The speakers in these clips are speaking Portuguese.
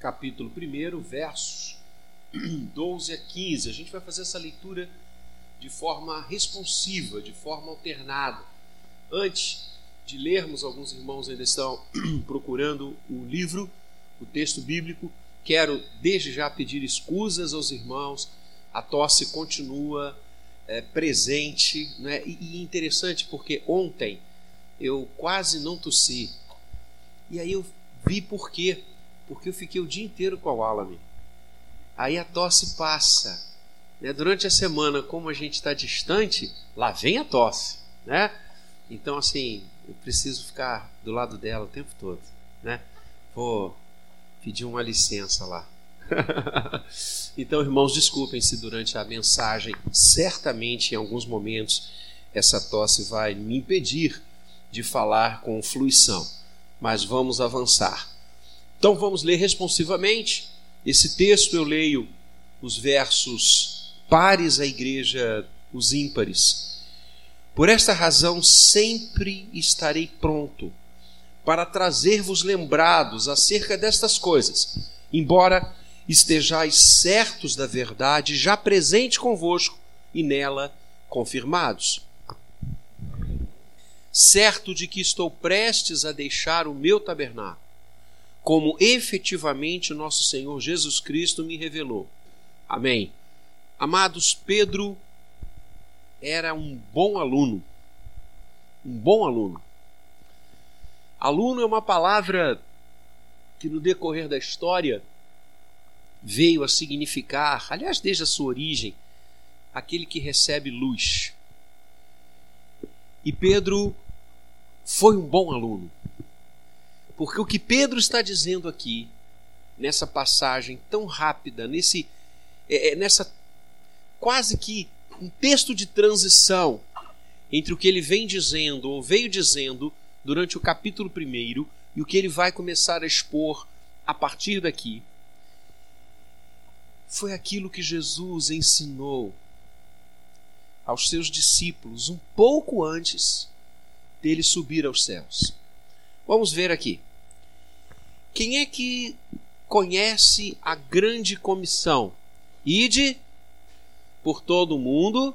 capítulo 1, versos 12 a 15. A gente vai fazer essa leitura de forma responsiva, de forma alternada. Antes de lermos, alguns irmãos ainda estão procurando o livro, o texto bíblico. Quero desde já pedir escusas aos irmãos. A tosse continua é, presente, né? e, e interessante porque ontem eu quase não tossi. E aí eu vi por quê. Porque eu fiquei o dia inteiro com a Walame. Aí a tosse passa. Né? Durante a semana, como a gente está distante, lá vem a tosse. Né? Então, assim, eu preciso ficar do lado dela o tempo todo. Né? Vou pedir uma licença lá. então, irmãos, desculpem se durante a mensagem, certamente em alguns momentos, essa tosse vai me impedir de falar com fluição. Mas vamos avançar. Então, vamos ler responsivamente. Esse texto eu leio os versos pares à igreja, os ímpares. Por esta razão, sempre estarei pronto para trazer-vos lembrados acerca destas coisas, embora estejais certos da verdade, já presente convosco e nela confirmados. Certo de que estou prestes a deixar o meu tabernáculo, como efetivamente nosso Senhor Jesus Cristo me revelou. Amém. Amados, Pedro era um bom aluno. Um bom aluno. Aluno é uma palavra que no decorrer da história veio a significar, aliás, desde a sua origem, aquele que recebe luz. E Pedro foi um bom aluno. Porque o que Pedro está dizendo aqui, nessa passagem tão rápida, nesse, é, é nessa quase que um texto de transição entre o que ele vem dizendo, ou veio dizendo, durante o capítulo 1 e o que ele vai começar a expor a partir daqui, foi aquilo que Jesus ensinou aos seus discípulos um pouco antes dele subir aos céus. Vamos ver aqui. Quem é que conhece a grande comissão? Ide por todo o mundo.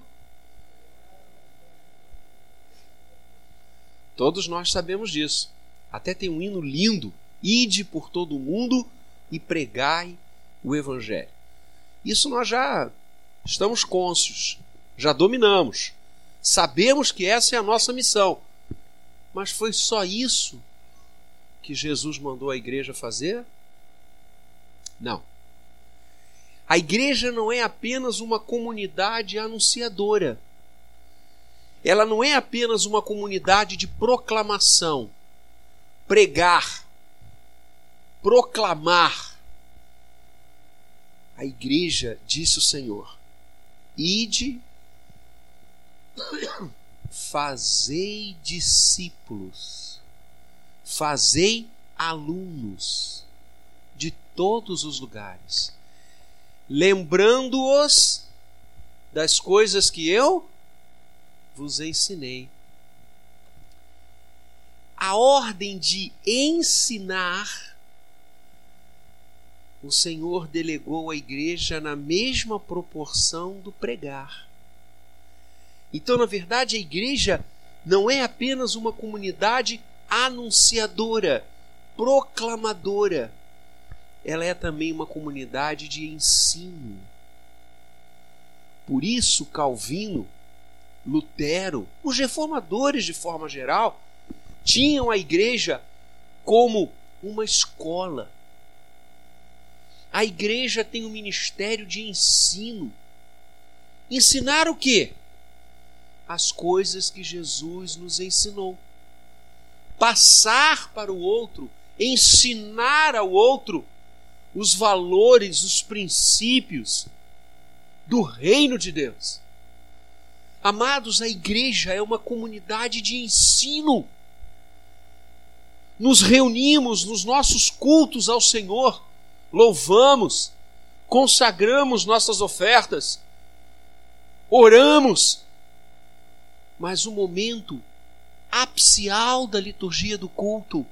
Todos nós sabemos disso. Até tem um hino lindo: Ide por todo o mundo e pregai o Evangelho. Isso nós já estamos cônscios, já dominamos, sabemos que essa é a nossa missão. Mas foi só isso que Jesus mandou a igreja fazer? Não. A igreja não é apenas uma comunidade anunciadora. Ela não é apenas uma comunidade de proclamação, pregar, proclamar a igreja, disse o Senhor: Ide, fazei discípulos, fazei alunos de todos os lugares, lembrando-os das coisas que eu vos ensinei. A ordem de ensinar o Senhor delegou à igreja na mesma proporção do pregar. Então, na verdade, a igreja não é apenas uma comunidade anunciadora, proclamadora. Ela é também uma comunidade de ensino. Por isso, Calvino, Lutero, os reformadores de forma geral, tinham a igreja como uma escola a igreja tem um ministério de ensino. Ensinar o quê? As coisas que Jesus nos ensinou. Passar para o outro, ensinar ao outro os valores, os princípios do reino de Deus. Amados, a igreja é uma comunidade de ensino. Nos reunimos nos nossos cultos ao Senhor louvamos, consagramos nossas ofertas, oramos, mas o momento apicial da liturgia do culto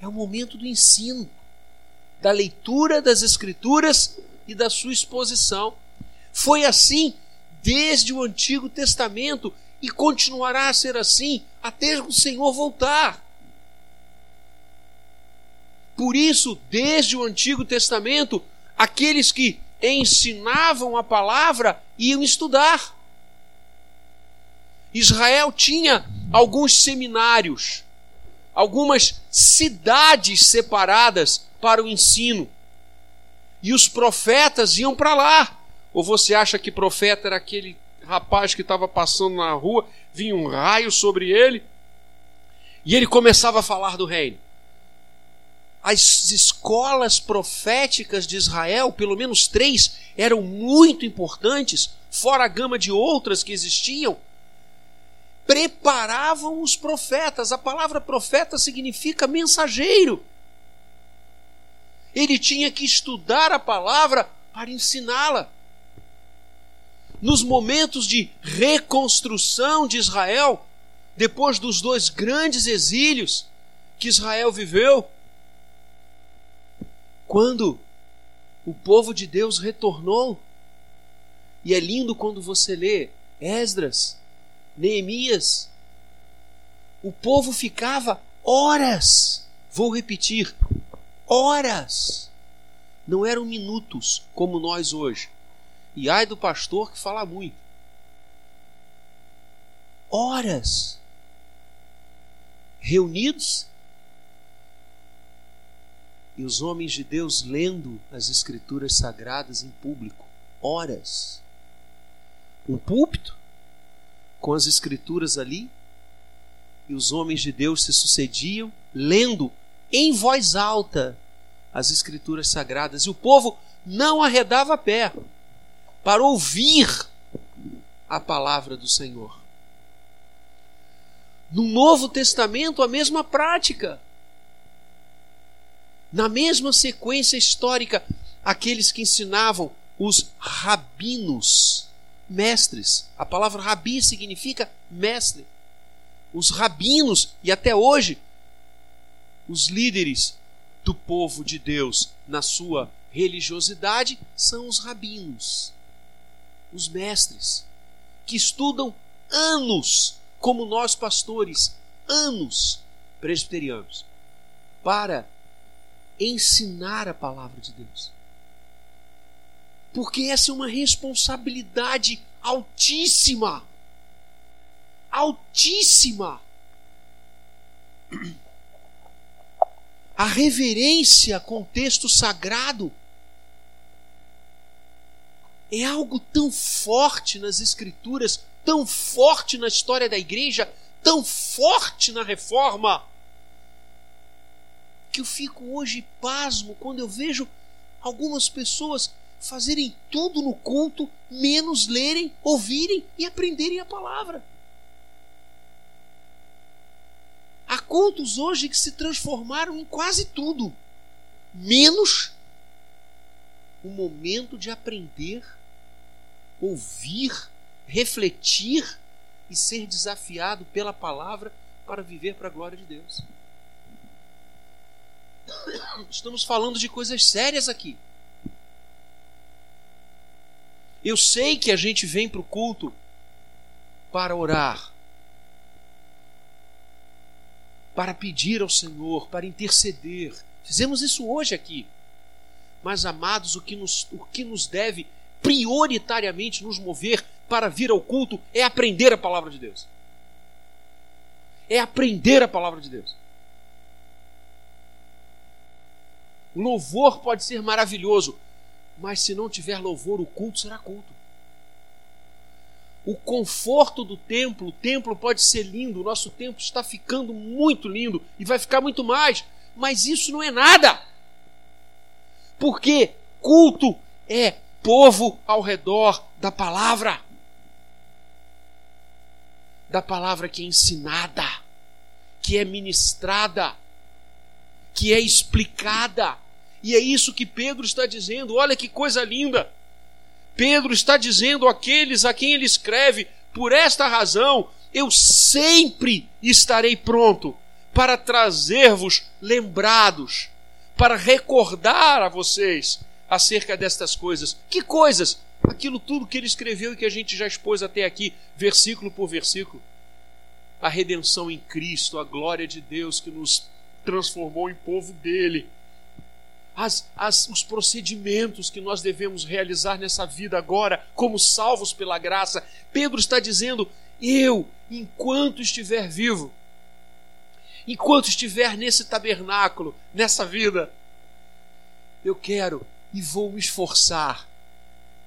é o momento do ensino, da leitura das Escrituras e da sua exposição. Foi assim desde o Antigo Testamento e continuará a ser assim até o Senhor voltar. Por isso, desde o Antigo Testamento, aqueles que ensinavam a palavra iam estudar. Israel tinha alguns seminários, algumas cidades separadas para o ensino. E os profetas iam para lá. Ou você acha que profeta era aquele rapaz que estava passando na rua, vinha um raio sobre ele e ele começava a falar do reino? As escolas proféticas de Israel, pelo menos três, eram muito importantes, fora a gama de outras que existiam, preparavam os profetas. A palavra profeta significa mensageiro. Ele tinha que estudar a palavra para ensiná-la. Nos momentos de reconstrução de Israel, depois dos dois grandes exílios que Israel viveu, quando o povo de Deus retornou, e é lindo quando você lê Esdras, Neemias, o povo ficava horas, vou repetir, horas. Não eram minutos como nós hoje. E ai do pastor que fala muito. Horas reunidos e os homens de Deus lendo as escrituras sagradas em público, horas. Um púlpito com as escrituras ali e os homens de Deus se sucediam lendo em voz alta as escrituras sagradas e o povo não arredava pé para ouvir a palavra do Senhor. No Novo Testamento, a mesma prática. Na mesma sequência histórica, aqueles que ensinavam os rabinos, mestres. A palavra rabi significa mestre. Os rabinos, e até hoje os líderes do povo de Deus na sua religiosidade são os rabinos, os mestres, que estudam anos, como nós pastores, anos presbiterianos, para ensinar a palavra de Deus. Porque essa é uma responsabilidade altíssima. Altíssima a reverência com o texto sagrado é algo tão forte nas Escrituras, tão forte na história da igreja, tão forte na reforma, que eu fico hoje pasmo quando eu vejo algumas pessoas fazerem tudo no culto, menos lerem, ouvirem e aprenderem a palavra. Há cultos hoje que se transformaram em quase tudo, menos o momento de aprender, ouvir, refletir e ser desafiado pela palavra para viver para a glória de Deus. Estamos falando de coisas sérias aqui. Eu sei que a gente vem para o culto para orar, para pedir ao Senhor, para interceder. Fizemos isso hoje aqui. Mas, amados, o que nos, o que nos deve prioritariamente nos mover para vir ao culto é aprender a palavra de Deus. É aprender a palavra de Deus. Louvor pode ser maravilhoso, mas se não tiver louvor, o culto será culto o conforto do templo. O templo pode ser lindo, o nosso templo está ficando muito lindo e vai ficar muito mais, mas isso não é nada. Porque culto é povo ao redor da palavra. Da palavra que é ensinada, que é ministrada, que é explicada. E é isso que Pedro está dizendo. Olha que coisa linda. Pedro está dizendo àqueles a quem ele escreve: por esta razão eu sempre estarei pronto para trazer-vos lembrados, para recordar a vocês acerca destas coisas. Que coisas? Aquilo tudo que ele escreveu e que a gente já expôs até aqui, versículo por versículo. A redenção em Cristo, a glória de Deus que nos transformou em povo dele. As, as, os procedimentos que nós devemos realizar nessa vida agora, como salvos pela graça. Pedro está dizendo: eu, enquanto estiver vivo, enquanto estiver nesse tabernáculo, nessa vida, eu quero e vou me esforçar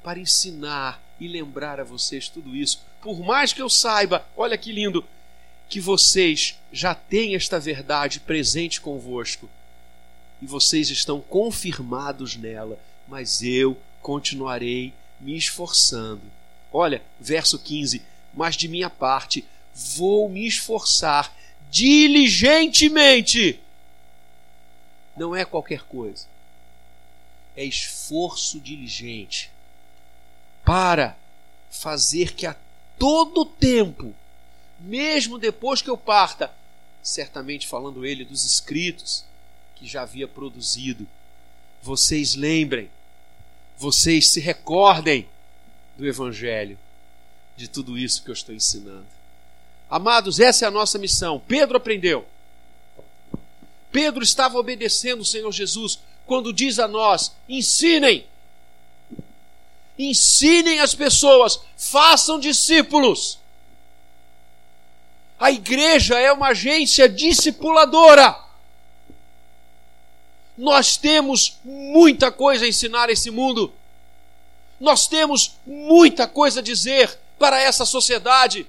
para ensinar e lembrar a vocês tudo isso. Por mais que eu saiba, olha que lindo, que vocês já têm esta verdade presente convosco e vocês estão confirmados nela, mas eu continuarei me esforçando. Olha, verso 15: Mas de minha parte vou me esforçar diligentemente. Não é qualquer coisa, é esforço diligente para fazer que a todo tempo, mesmo depois que eu parta, certamente falando ele dos escritos que já havia produzido, vocês lembrem, vocês se recordem do Evangelho, de tudo isso que eu estou ensinando. Amados, essa é a nossa missão. Pedro aprendeu. Pedro estava obedecendo o Senhor Jesus quando diz a nós: ensinem, ensinem as pessoas, façam discípulos. A igreja é uma agência discipuladora. Nós temos muita coisa a ensinar a esse mundo. Nós temos muita coisa a dizer para essa sociedade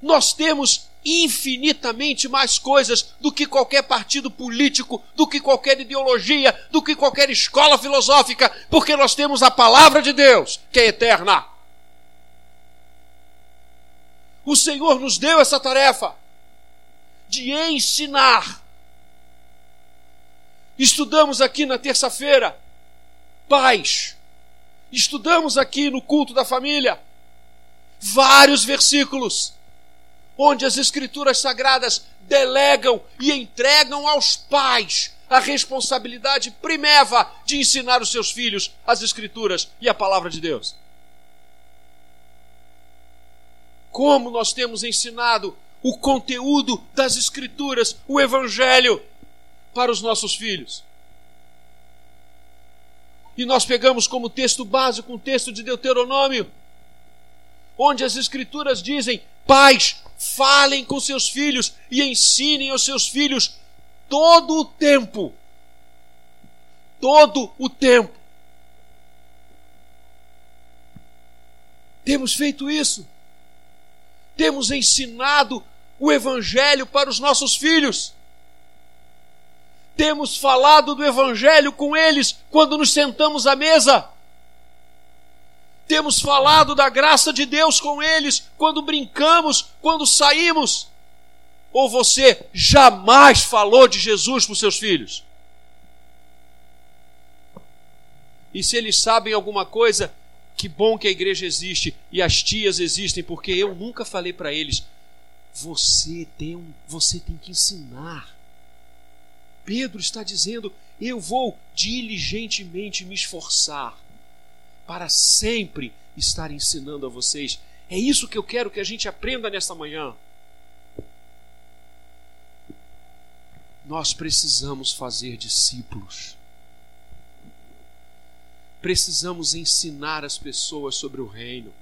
nós temos infinitamente mais coisas do que qualquer partido político, do que qualquer ideologia, do que qualquer escola filosófica, porque nós temos a palavra de Deus, que é eterna. O Senhor nos deu essa tarefa de ensinar. Estudamos aqui na terça-feira, pais. Estudamos aqui no culto da família vários versículos onde as Escrituras Sagradas delegam e entregam aos pais a responsabilidade primeva de ensinar os seus filhos as Escrituras e a palavra de Deus. Como nós temos ensinado o conteúdo das Escrituras, o Evangelho, para os nossos filhos. E nós pegamos como texto básico um texto de Deuteronômio, onde as Escrituras dizem: Pais, falem com seus filhos e ensinem aos seus filhos todo o tempo. Todo o tempo. Temos feito isso. Temos ensinado o Evangelho para os nossos filhos. Temos falado do Evangelho com eles quando nos sentamos à mesa temos falado da graça de Deus com eles quando brincamos, quando saímos. Ou você jamais falou de Jesus para os seus filhos? E se eles sabem alguma coisa, que bom que a igreja existe e as tias existem, porque eu nunca falei para eles. Você tem, um, você tem que ensinar. Pedro está dizendo: eu vou diligentemente me esforçar para sempre estar ensinando a vocês. É isso que eu quero que a gente aprenda nesta manhã. Nós precisamos fazer discípulos. Precisamos ensinar as pessoas sobre o reino.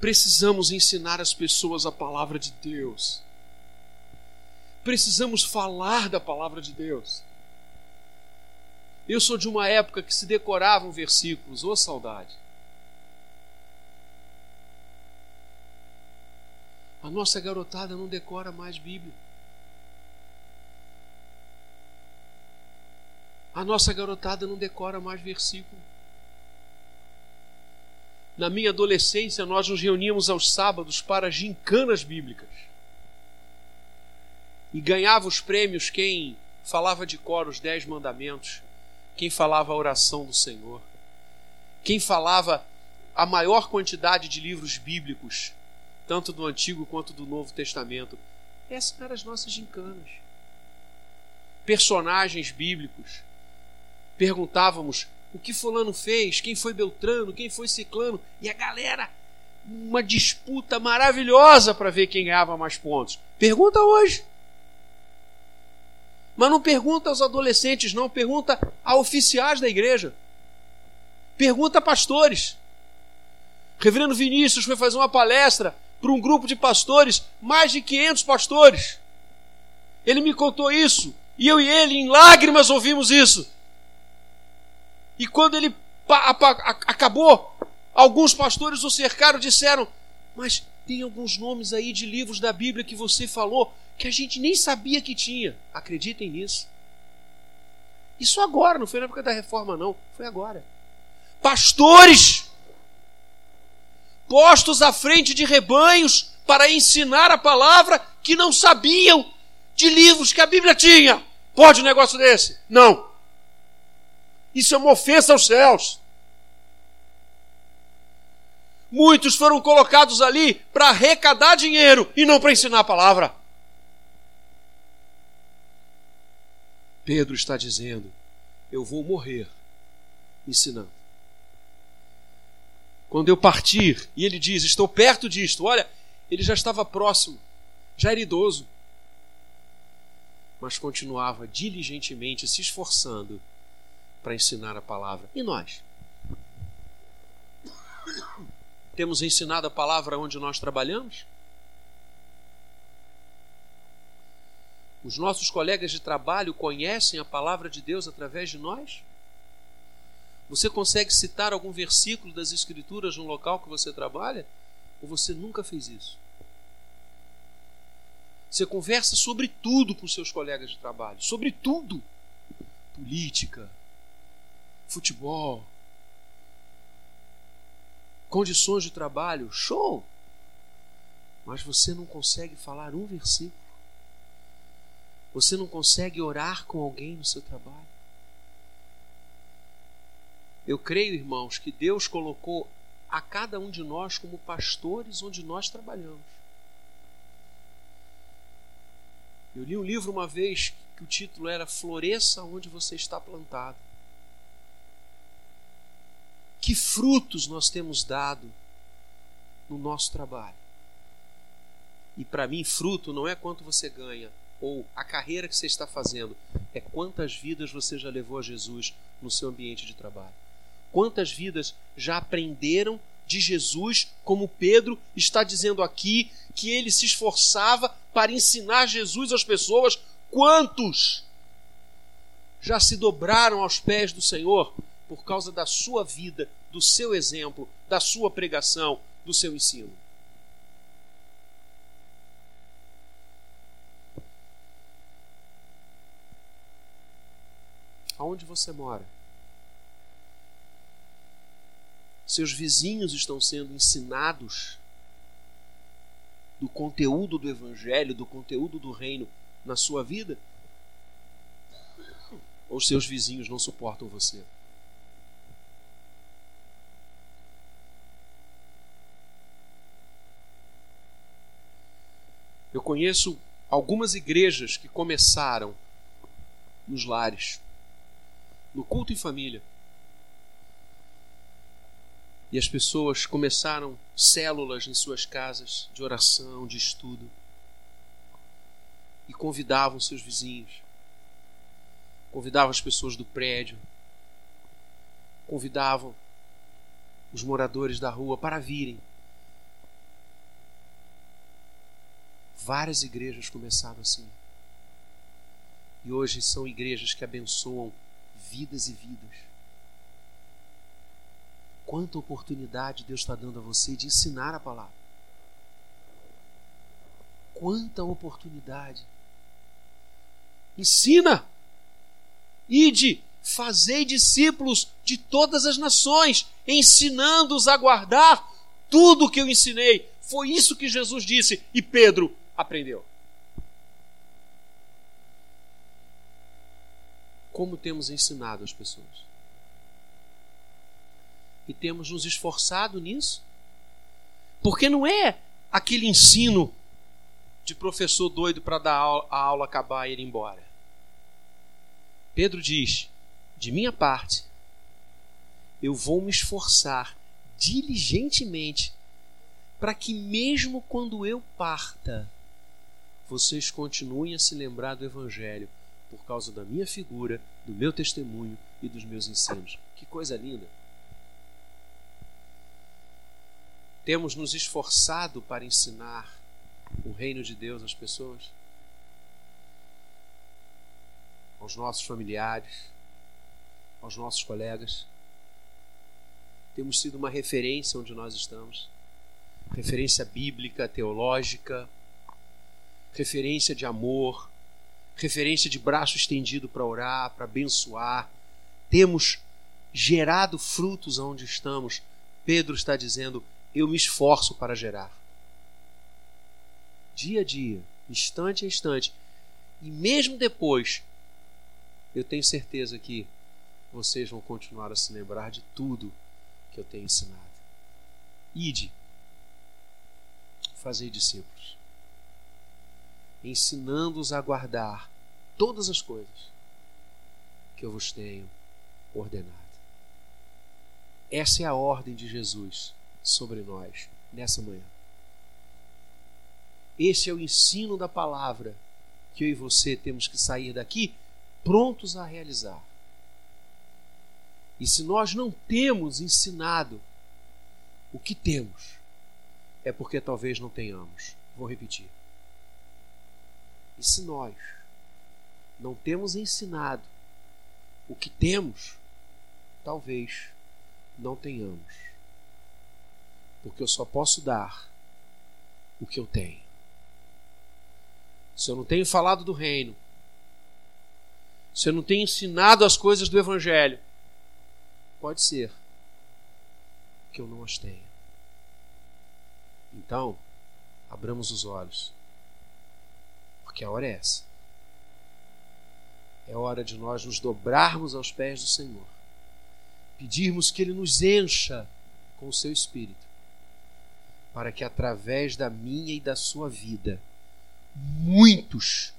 Precisamos ensinar as pessoas a palavra de Deus. Precisamos falar da palavra de Deus. Eu sou de uma época que se decoravam versículos, ô oh, saudade. A nossa garotada não decora mais Bíblia. A nossa garotada não decora mais versículo. Na minha adolescência, nós nos reuníamos aos sábados para gincanas bíblicas. E ganhava os prêmios quem falava de cor os dez mandamentos quem falava a oração do Senhor, quem falava a maior quantidade de livros bíblicos, tanto do Antigo quanto do Novo Testamento. Essas eram as nossas gincanas. personagens bíblicos. Perguntávamos o que Fulano fez, quem foi Beltrano, quem foi Ciclano, e a galera, uma disputa maravilhosa para ver quem ganhava mais pontos. Pergunta hoje. Mas não pergunta aos adolescentes, não, pergunta a oficiais da igreja. Pergunta a pastores. Reverendo Vinícius foi fazer uma palestra para um grupo de pastores, mais de 500 pastores. Ele me contou isso, e eu e ele, em lágrimas, ouvimos isso. E quando ele acabou, alguns pastores o cercaram e disseram: Mas tem alguns nomes aí de livros da Bíblia que você falou que a gente nem sabia que tinha. Acreditem nisso. Isso agora, não foi na época da reforma, não. Foi agora. Pastores postos à frente de rebanhos para ensinar a palavra que não sabiam de livros que a Bíblia tinha. Pode um negócio desse? Não. Isso é uma ofensa aos céus. Muitos foram colocados ali para arrecadar dinheiro e não para ensinar a palavra. Pedro está dizendo: Eu vou morrer ensinando. Quando eu partir, e ele diz: Estou perto disto, olha, ele já estava próximo, já era idoso, mas continuava diligentemente se esforçando para ensinar a palavra. E nós? Temos ensinado a palavra onde nós trabalhamos? Os nossos colegas de trabalho conhecem a palavra de Deus através de nós? Você consegue citar algum versículo das Escrituras no local que você trabalha? Ou você nunca fez isso? Você conversa sobre tudo com seus colegas de trabalho, sobre tudo: política, futebol, condições de trabalho, show! Mas você não consegue falar um versículo. Você não consegue orar com alguém no seu trabalho. Eu creio, irmãos, que Deus colocou a cada um de nós como pastores onde nós trabalhamos. Eu li um livro uma vez que o título era Floresça onde você está plantado. Que frutos nós temos dado no nosso trabalho? E para mim, fruto não é quanto você ganha ou a carreira que você está fazendo, é quantas vidas você já levou a Jesus no seu ambiente de trabalho. Quantas vidas já aprenderam de Jesus, como Pedro está dizendo aqui, que ele se esforçava para ensinar Jesus às pessoas. Quantos já se dobraram aos pés do Senhor por causa da sua vida, do seu exemplo, da sua pregação, do seu ensino. Aonde você mora? Seus vizinhos estão sendo ensinados do conteúdo do Evangelho, do conteúdo do reino na sua vida? Ou seus vizinhos não suportam você? Conheço algumas igrejas que começaram nos lares, no culto em família. E as pessoas começaram células em suas casas de oração, de estudo. E convidavam seus vizinhos, convidavam as pessoas do prédio, convidavam os moradores da rua para virem Várias igrejas começaram assim. E hoje são igrejas que abençoam vidas e vidas. Quanta oportunidade Deus está dando a você de ensinar a palavra. Quanta oportunidade. Ensina. Ide, fazei discípulos de todas as nações, ensinando-os a guardar tudo o que eu ensinei. Foi isso que Jesus disse. E Pedro aprendeu. Como temos ensinado as pessoas? E temos nos esforçado nisso? Porque não é aquele ensino de professor doido para dar a aula acabar e ir embora. Pedro diz: de minha parte, eu vou me esforçar diligentemente para que, mesmo quando eu parta, vocês continuem a se lembrar do Evangelho por causa da minha figura, do meu testemunho e dos meus ensinos. Que coisa linda! Temos nos esforçado para ensinar o reino de Deus às pessoas, aos nossos familiares, aos nossos colegas. Temos sido uma referência onde nós estamos referência bíblica, teológica, referência de amor, referência de braço estendido para orar, para abençoar. Temos gerado frutos onde estamos. Pedro está dizendo: Eu me esforço para gerar. Dia a dia, instante a instante. E mesmo depois, eu tenho certeza que vocês vão continuar a se lembrar de tudo que eu tenho ensinado. Ide, fazei discípulos, ensinando-os a guardar todas as coisas que eu vos tenho ordenado. Essa é a ordem de Jesus sobre nós nessa manhã. Esse é o ensino da palavra que eu e você temos que sair daqui prontos a realizar. E se nós não temos ensinado o que temos, é porque talvez não tenhamos. Vou repetir. E se nós não temos ensinado o que temos, talvez não tenhamos. Porque eu só posso dar o que eu tenho. Se eu não tenho falado do reino, se eu não tenho ensinado as coisas do Evangelho, pode ser que eu não as tenha. Então, abramos os olhos, porque a hora é essa. É hora de nós nos dobrarmos aos pés do Senhor, pedirmos que Ele nos encha com o seu Espírito, para que através da minha e da sua vida, muitos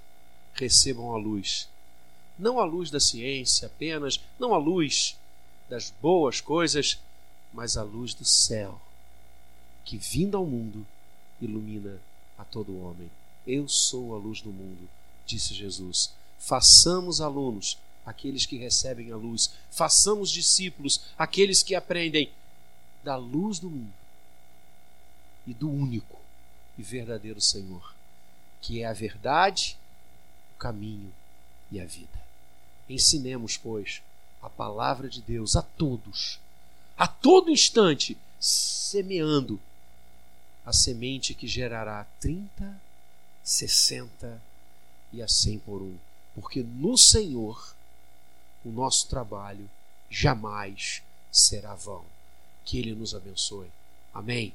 recebam a luz. Não a luz da ciência apenas, não a luz das boas coisas, mas a luz do céu, que vindo ao mundo ilumina a todo homem. Eu sou a luz do mundo, disse Jesus. Façamos alunos aqueles que recebem a luz, façamos discípulos aqueles que aprendem da luz do mundo e do único e verdadeiro Senhor, que é a verdade, o caminho e a vida. Ensinemos, pois, a palavra de Deus a todos, a todo instante, semeando a semente que gerará 30, 60 e a 100 por um. Porque no Senhor o nosso trabalho jamais será vão. Que Ele nos abençoe. Amém.